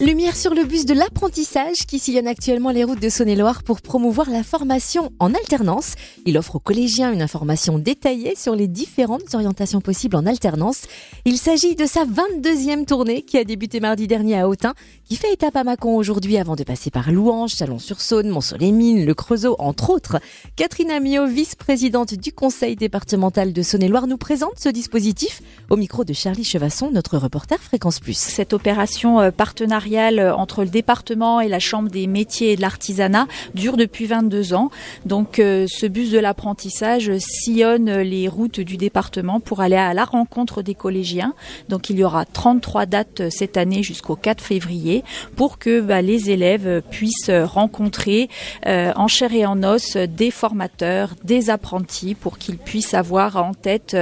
Lumière sur le bus de l'apprentissage qui sillonne actuellement les routes de Saône-et-Loire pour promouvoir la formation en alternance. Il offre aux collégiens une information détaillée sur les différentes orientations possibles en alternance. Il s'agit de sa 22e tournée qui a débuté mardi dernier à Autun, qui fait étape à Mâcon aujourd'hui avant de passer par Louange, Chalon-sur-Saône, Mont-Soleil-Mines, Le Creusot, entre autres. Catherine Amiot, vice-présidente du conseil départemental de Saône-et-Loire, nous présente ce dispositif au micro de Charlie Chevasson, notre reporter Fréquence Plus. Cette opération euh, partenariat euh, entre le département et la Chambre des métiers et de l'artisanat dure depuis 22 ans. Donc euh, ce bus de l'apprentissage sillonne les routes du département pour aller à la rencontre des collégiens. Donc il y aura 33 dates euh, cette année jusqu'au 4 février pour que bah, les élèves puissent rencontrer en chair et en os des formateurs, des apprentis pour qu'ils puissent avoir en tête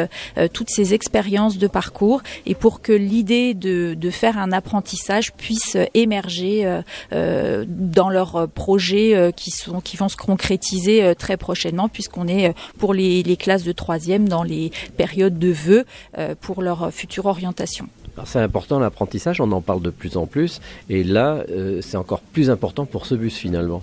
toutes ces expériences de parcours et pour que l'idée de, de faire un apprentissage puisse émerger euh, euh, dans leurs projets euh, qui sont qui vont se concrétiser très prochainement puisqu'on est pour les, les classes de troisième dans les périodes de vœux pour leur future orientation. C'est important l'apprentissage, on en parle de plus en plus, et là, c'est encore plus important pour ce bus finalement.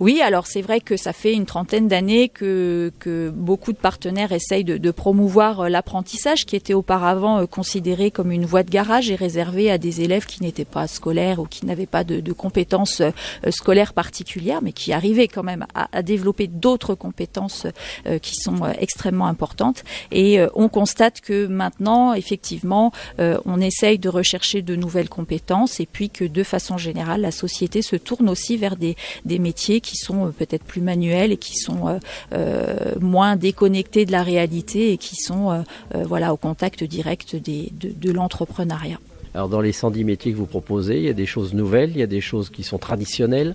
Oui, alors c'est vrai que ça fait une trentaine d'années que, que beaucoup de partenaires essayent de, promouvoir euh, l'apprentissage qui était auparavant euh, considéré comme une voie de garage et réservé à des élèves qui n'étaient pas scolaires ou qui n'avaient pas de, de, compétences euh, scolaires particulières, mais qui arrivaient quand même à, à développer d'autres compétences qui sont extrêmement importantes. Et on constate que maintenant, effectivement, on essaye de rechercher de nouvelles compétences et puis que de façon générale, la société se tourne aussi vers des, des métiers qui sont euh, peut-être plus manuels et qui sont euh, euh, moins déconnectés de la réalité et qui sont voilà au contact direct de, de l'entrepreneuriat. Alors dans les 110 métiers que vous proposez, il y a des choses nouvelles, il y a des choses qui sont traditionnelles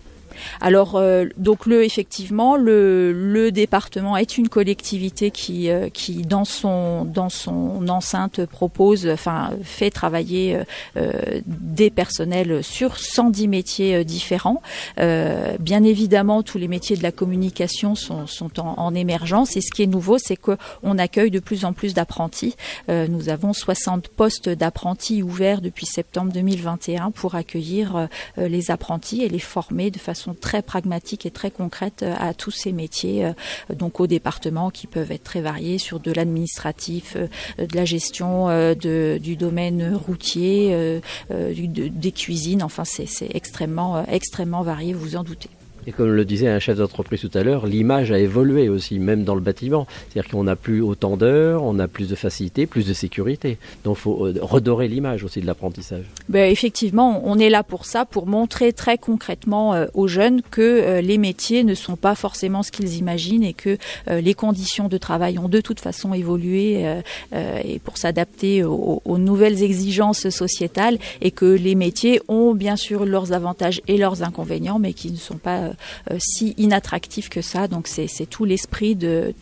alors euh, donc le effectivement le, département est une collectivité qui euh, qui dans son dans son enceinte propose enfin fait travailler euh, des personnels sur 110 métiers différents. bien évidemment tous les métiers de la communication sont, sont en, en émergence et ce qui est nouveau c'est que on accueille de plus en plus d'apprentis. nous avons 60 postes d'apprentis ouverts depuis septembre 2021 pour accueillir les apprentis et les former de façon très pragmatique et très concrète euh, à tous ces métiers, euh, donc au département qui peuvent être très variés sur de l'administratif, euh, de la gestion du domaine routier, des cuisines. Enfin, c'est extrêmement, extrêmement varié, vous en doutez. Et comme le disait un chef d'entreprise tout à l'heure, l'image a évolué aussi, même dans le bâtiment. C'est-à-dire qu'on n'a plus autant d'heures, on a plus de facilité, plus de sécurité. Donc il faut euh, redorer l'image aussi de l'apprentissage. Ben, effectivement, on est là pour ça, pour montrer très concrètement euh, aux jeunes que euh, les métiers ne sont pas forcément ce qu'ils imaginent et que les conditions de travail ont de toute façon évolué et pour s'adapter aux, aux nouvelles exigences sociétales et que les métiers ont bien sûr leurs avantages et leurs inconvénients, mais qui ne sont pas si inattractif que ça. Donc c'est tout l'esprit de,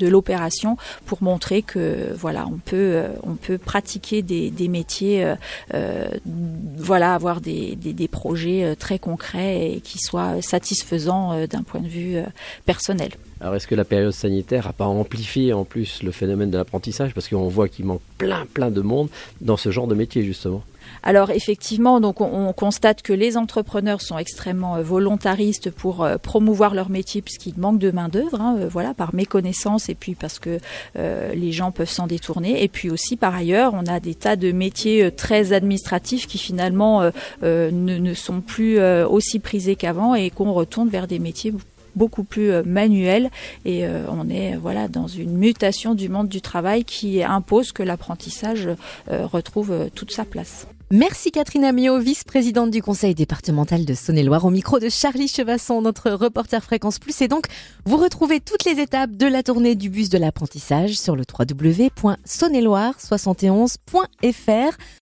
l'opération pour montrer que voilà on peut euh, pratiquer des, métiers, euh, voilà avoir des, des, projets très concrets et qui soient satisfaisants d'un point de vue personnel. Alors est-ce que la période sanitaire n'a pas amplifié en plus le phénomène de l'apprentissage? Parce qu'on voit qu'il manque plein plein de monde dans ce genre de métier justement alors effectivement, donc on, constate que les entrepreneurs sont extrêmement euh, volontaristes pour euh, promouvoir leur métier puisqu'il manque de main d'œuvre, hein, euh, voilà, par méconnaissance et puis parce que les gens peuvent s'en détourner. Et puis aussi par ailleurs, on a des tas de métiers très administratifs qui finalement ne, ne, sont plus aussi prisés qu'avant et qu'on retourne vers des métiers beaucoup plus manuels et on est voilà dans une mutation du monde du travail qui impose que l'apprentissage retrouve toute sa place. Merci Catherine Amiot, vice-présidente du conseil départemental de Saône-et-Loire, au micro de Charlie Chevasson, notre reporter Fréquence Plus. Et donc, vous retrouvez toutes les étapes de la tournée du bus de l'apprentissage sur le www.saône-et-loire71.fr.